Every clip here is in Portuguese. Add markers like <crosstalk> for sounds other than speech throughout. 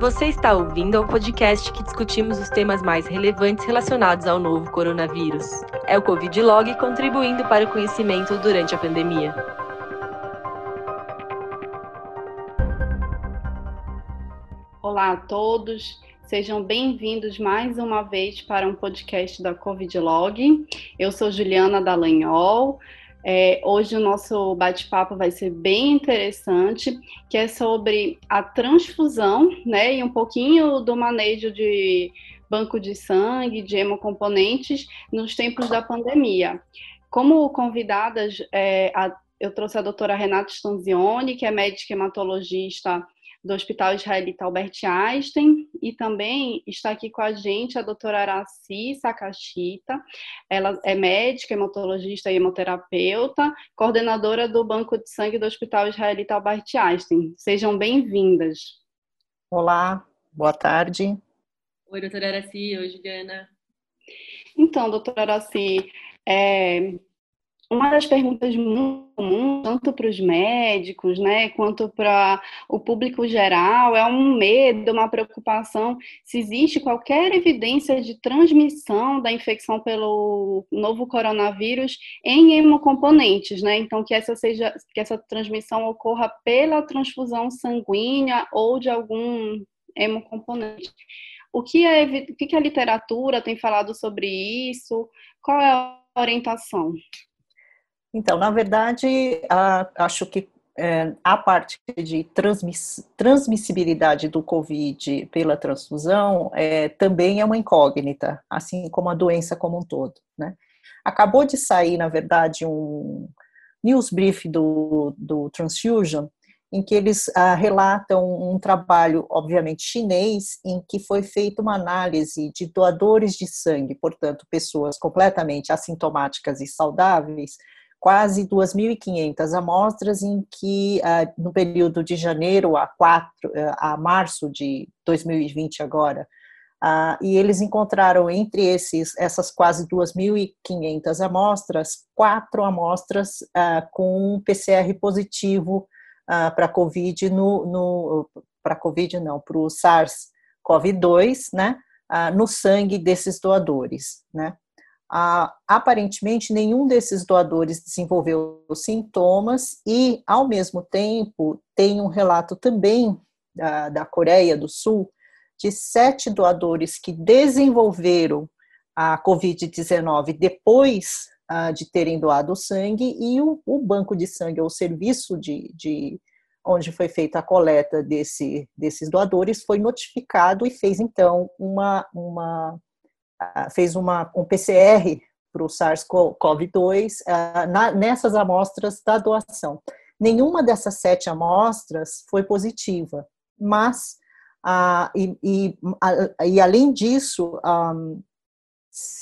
Você está ouvindo ao podcast que discutimos os temas mais relevantes relacionados ao novo coronavírus. É o Covid Log contribuindo para o conhecimento durante a pandemia. Olá a todos, sejam bem-vindos mais uma vez para um podcast da Covid Log. Eu sou Juliana Dallagnol. É, hoje o nosso bate-papo vai ser bem interessante, que é sobre a transfusão, né, e um pouquinho do manejo de banco de sangue, de hemocomponentes nos tempos da pandemia. Como convidadas, é, a, eu trouxe a doutora Renata Stanzioni, que é médica hematologista do Hospital Israelita Albert Einstein, e também está aqui com a gente a doutora Araci Sakashita, ela é médica, hematologista e hemoterapeuta, coordenadora do Banco de Sangue do Hospital Israelita Albert Einstein. Sejam bem-vindas. Olá, boa tarde. Oi, doutora Araci, oi, Juliana. Então, doutora Araci, é, uma das perguntas muito comuns, tanto para os médicos, né, quanto para o público geral, é um medo, uma preocupação se existe qualquer evidência de transmissão da infecção pelo novo coronavírus em hemocomponentes, né? Então que essa seja que essa transmissão ocorra pela transfusão sanguínea ou de algum hemocomponente. O que, é, o que a literatura tem falado sobre isso? Qual é a orientação? Então, na verdade, a, acho que é, a parte de transmiss, transmissibilidade do Covid pela transfusão é, também é uma incógnita, assim como a doença como um todo. Né? Acabou de sair, na verdade, um news brief do, do Transfusion, em que eles ah, relatam um trabalho, obviamente chinês, em que foi feita uma análise de doadores de sangue, portanto, pessoas completamente assintomáticas e saudáveis, quase 2.500 amostras em que, ah, no período de janeiro a, 4, ah, a março de 2020 agora, ah, e eles encontraram entre esses, essas quase 2.500 amostras, quatro amostras com PCR positivo para COVID no, no para COVID não, para o SARS-CoV-2, né, no sangue desses doadores, né. Ah, aparentemente, nenhum desses doadores desenvolveu sintomas e, ao mesmo tempo, tem um relato também da, da Coreia do Sul de sete doadores que desenvolveram a Covid-19 depois ah, de terem doado sangue e o, o, banco de sangue, ou serviço de, de onde foi feita a coleta desse, desses doadores, foi notificado e fez, então, uma, uma fez uma, um PCR para o SARS-CoV-2 uh, nessas amostras da doação. Nenhuma dessas sete amostras foi positiva, mas, uh, e, e, uh, e, além disso, um,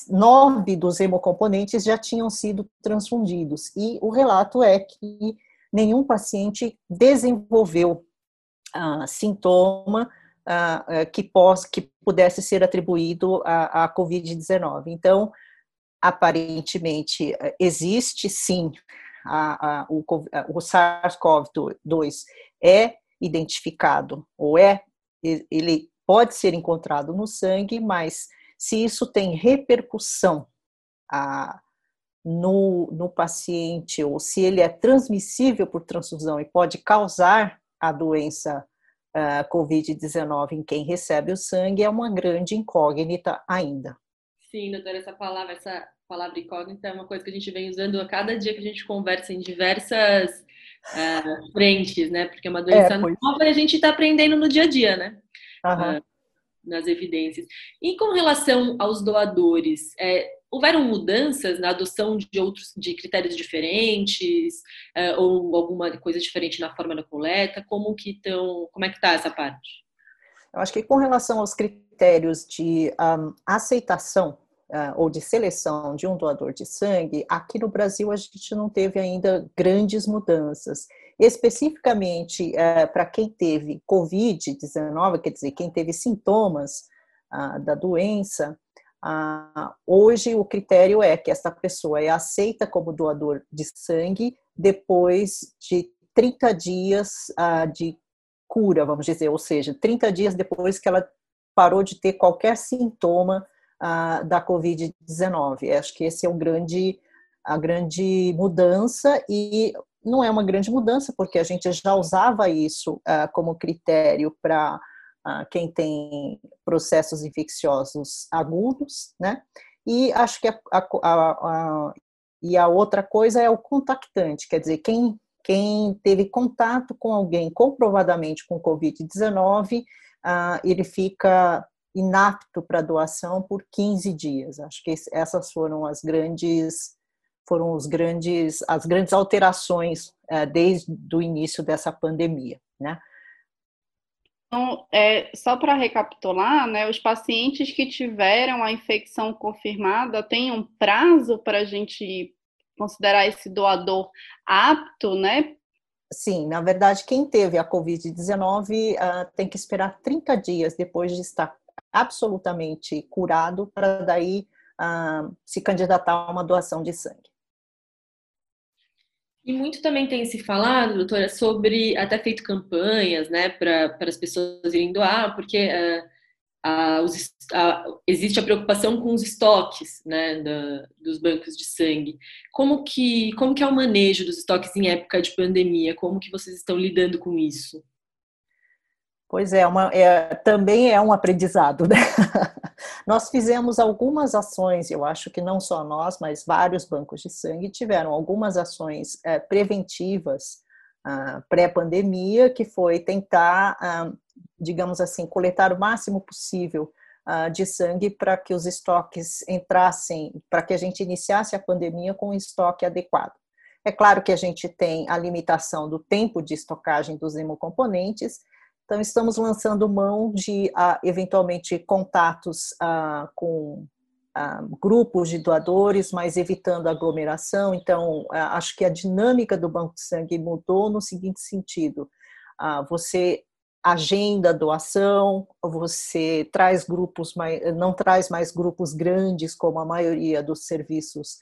nove dos hemocomponentes já tinham sido transfundidos, e o relato é que nenhum paciente desenvolveu sintoma que, pós, que pudesse ser atribuído à, à Covid-19. Então, aparentemente, existe sim a, a, o, o SARS-CoV-2 é identificado ou é ele pode ser encontrado no sangue, mas se isso tem repercussão a, no, no paciente ou se ele é transmissível por transfusão e pode causar a doença uh, Covid-19 em quem recebe o sangue é uma grande incógnita ainda. Sim, doutora, essa palavra, essa palavra incógnita é uma coisa que a gente vem usando a cada dia que a gente conversa em diversas uh, frentes, né? Porque é uma doença é, nova e a gente está aprendendo no dia a dia, né? Uhum. Uh, nas evidências. E com relação aos doadores, é, houveram mudanças na adoção de outros de critérios diferentes é, ou alguma coisa diferente na forma da coleta? Como que estão? Como é que está essa parte? Eu acho que com relação aos critérios de um, aceitação uh, ou de seleção de um doador de sangue, aqui no Brasil a gente não teve ainda grandes mudanças. Especificamente uh, para quem teve Covid-19, quer dizer, quem teve sintomas uh, da doença, ah, hoje o critério é que essa pessoa é aceita como doador de sangue depois de 30 dias ah, de cura, vamos dizer, ou seja, 30 dias depois que ela parou de ter qualquer sintoma uh, da Covid-19. Acho que esse é o grande, a grande mudança e não é uma grande mudança, porque a gente já usava isso uh, como critério para quem tem processos infecciosos agudos, né? E acho que a, a, a, e a outra coisa é o contactante, quer dizer, quem, quem teve contato com alguém comprovadamente com Covid-19, uh, ele fica inapto para doação por 15 dias. Acho que essas foram as grandes foram os grandes as grandes alterações uh, desde o início dessa pandemia, né? Então, é, só para recapitular, né, os pacientes que tiveram a infecção confirmada têm um prazo para a gente considerar esse doador apto, né? Sim, na verdade, quem teve a Covid-19 uh, ah, tem que esperar 30 dias depois de estar absolutamente curado para daí uh, se candidatar a uma doação de sangue. E muito também tem se falado, doutora, sobre até feito campanhas, né, para as pessoas irem doar, porque uh, os, existe a preocupação com os estoques, né, da, dos bancos de sangue. Como que, como que é o manejo dos estoques em época de pandemia? Como que vocês estão lidando com isso? Pois é, uma, é, também é um aprendizado, né? <laughs> nós fizemos algumas ações, eu acho que não só nós, mas vários bancos de sangue tiveram algumas ações é, preventivas ah, pré-pandemia, que foi tentar, ah, digamos assim, coletar o máximo possível ah, de sangue para que os estoques entrassem, para que a gente iniciasse a pandemia com um estoque adequado. É claro que a gente tem a limitação do tempo de estocagem dos hemocomponentes, então, estamos lançando mão de, uh, eventualmente, contatos uh, com uh, grupos de doadores, mas evitando aglomeração. Então, acho que a dinâmica do Banco de Sangue mudou no seguinte sentido: você agenda a doação, você traz grupos, não traz mais grupos grandes, como a maioria dos serviços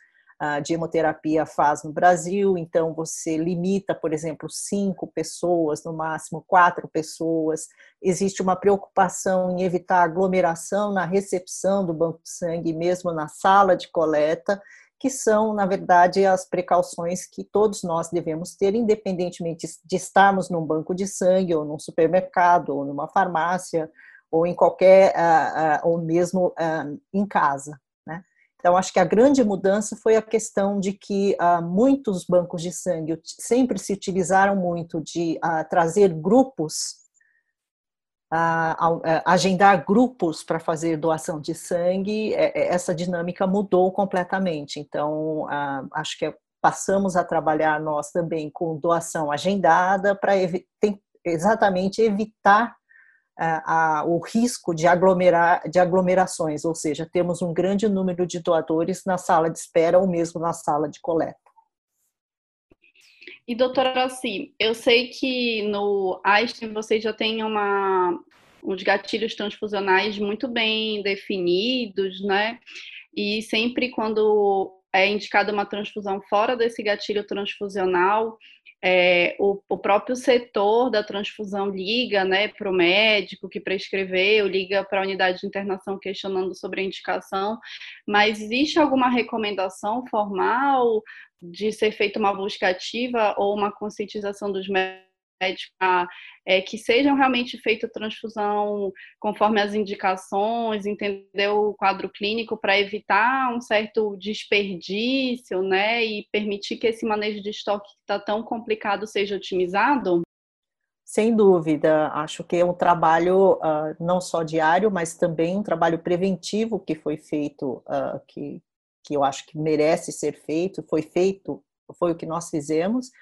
de hemoterapia faz no Brasil, então você limita, por exemplo, cinco pessoas, no máximo quatro pessoas. Existe uma preocupação em evitar aglomeração na recepção do banco de sangue, mesmo na sala de coleta, que são, na verdade, as precauções que todos nós devemos ter, independentemente de estarmos num banco de sangue, ou num supermercado, ou numa farmácia, ou em qualquer, ou mesmo em casa. Então, acho que a grande mudança foi a questão de que uh, muitos bancos de sangue sempre se utilizaram muito de uh, trazer grupos, uh, agendar grupos para fazer doação de sangue. É, é, essa dinâmica mudou completamente. Então, acho que passamos a trabalhar nós também com doação agendada para evi exatamente evitar a, o risco de, aglomerar, de aglomerações, ou seja, temos um grande número de doadores na sala de espera ou mesmo na sala de coleta. E doutora Rossi, eu sei que no Einstein vocês já têm uma, uns gatilhos transfusionais muito bem definidos, né? E sempre quando é indicada uma transfusão fora desse gatilho transfusional, é, o, o, próprio setor da transfusão liga né, para o médico que prescreveu, liga para a unidade de internação questionando sobre a indicação, mas existe alguma recomendação formal de ser feita uma busca ativa ou uma conscientização dos médicos? Médica é, que sejam realmente feita transfusão conforme as indicações, entender o quadro clínico para evitar um certo desperdício, né, e permitir que esse manejo de estoque que está tão complicado seja otimizado? Sem dúvida, acho que é um trabalho uh, não só diário, mas também um trabalho preventivo que foi feito, uh, que, que eu acho que merece ser feito, foi feito, foi o que nós fizemos,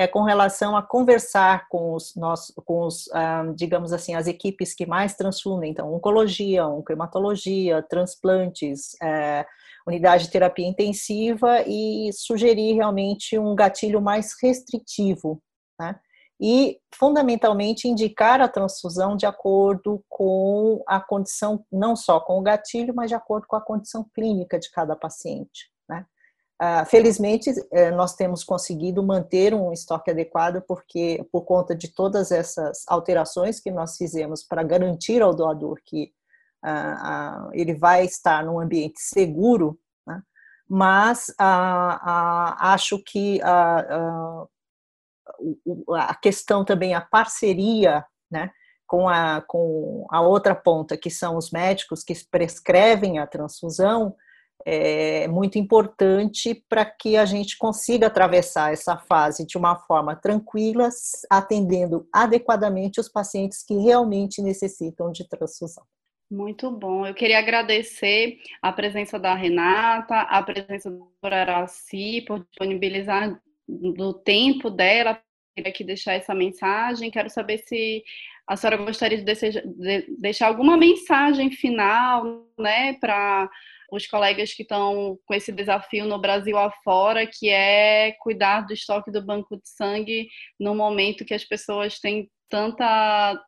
é com relação a conversar com os, nós, com os ah, digamos assim, as equipes que mais transfundem, então, oncologia, oncohematologia, transplantes, é, unidade de terapia intensiva e sugerir realmente um gatilho mais restritivo, né? E, fundamentalmente, indicar a transfusão de acordo com a condição, não só com o gatilho, mas de acordo com a condição clínica de cada paciente. Uh, felizmente, uh, nós temos conseguido manter um estoque adequado, porque por conta de todas essas alterações que nós fizemos para garantir ao doador que uh, ele vai estar num ambiente seguro, né? mas acho que a, a questão também, a parceria né, com, a, com a outra ponta, que são os médicos que prescrevem a transfusão, é muito importante para que a gente consiga atravessar essa fase de uma forma tranquila, atendendo adequadamente os pacientes que realmente necessitam de transfusão. Muito bom. Eu queria agradecer a presença da Renata, a presença doutora Araci, por disponibilizar do tempo dela, queria aqui deixar essa mensagem. Quero saber se a senhora gostaria de, de deixar alguma mensagem final, né, para os colegas que estão com esse desafio no Brasil afora, que é cuidar do estoque do banco de sangue no momento que as pessoas têm tanta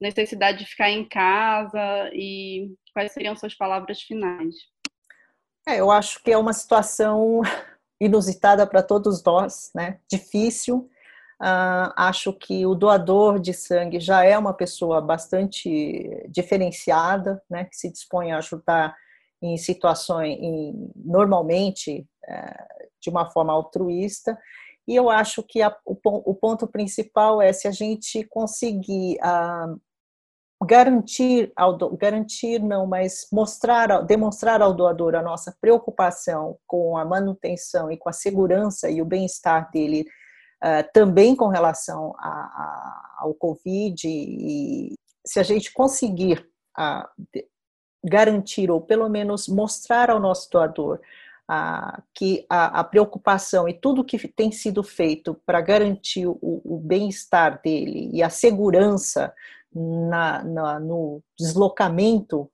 necessidade de ficar em casa e quais seriam suas palavras finais? É, eu acho que é uma situação <laughs> inusitada para todos nós, né? Difícil. Uh, acho que o doador de sangue já é uma pessoa bastante diferenciada, né? Que se dispõe a ajudar em situações, em, normalmente, é, de uma forma altruísta. E eu acho que a, o, o, ponto principal é se a gente conseguir uh, garantir, ao garantir não, mas mostrar, demonstrar ao doador a nossa preocupação com a manutenção e com a segurança e o bem-estar dele, uh, também com relação a, a, ao Covid, e se a gente conseguir uh, garantir, ou pelo menos mostrar ao nosso doador uh, que a, a, preocupação e tudo que tem sido feito para garantir o, o bem-estar dele e a segurança na, na, no deslocamento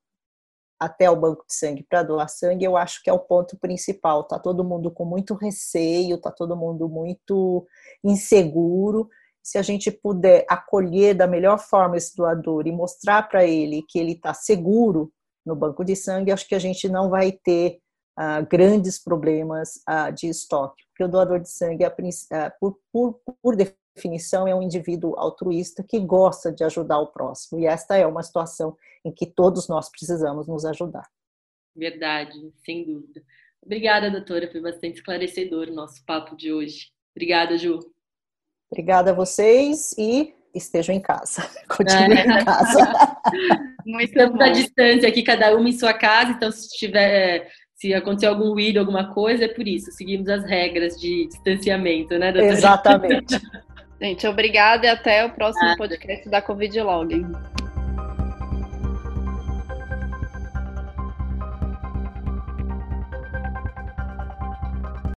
até o banco de sangue para doar sangue, eu acho que é o ponto principal. Tá todo mundo com muito receio, tá todo mundo muito inseguro. Se a gente puder acolher da melhor forma esse doador e mostrar para ele que ele está seguro no banco de sangue, acho que a gente não vai ter uh, grandes problemas uh, de estoque, porque o doador de sangue, uh, por, por, por definição, é um indivíduo altruísta que gosta de ajudar o próximo. E esta é uma situação em que todos nós precisamos nos ajudar. Verdade, sem dúvida. Obrigada, doutora, foi bastante esclarecedor o nosso papo de hoje. Obrigada, Ju. Obrigada a vocês e estejam em casa. <laughs> Continuem é. em casa. <laughs> Muito Estamos à distância aqui, cada uma em sua casa, então se tiver se acontecer algum ruído, alguma coisa, é por isso. Seguimos as regras de distanciamento, né, doutora? Exatamente. <laughs> Gente, obrigada e até o próximo podcast da Covid Login.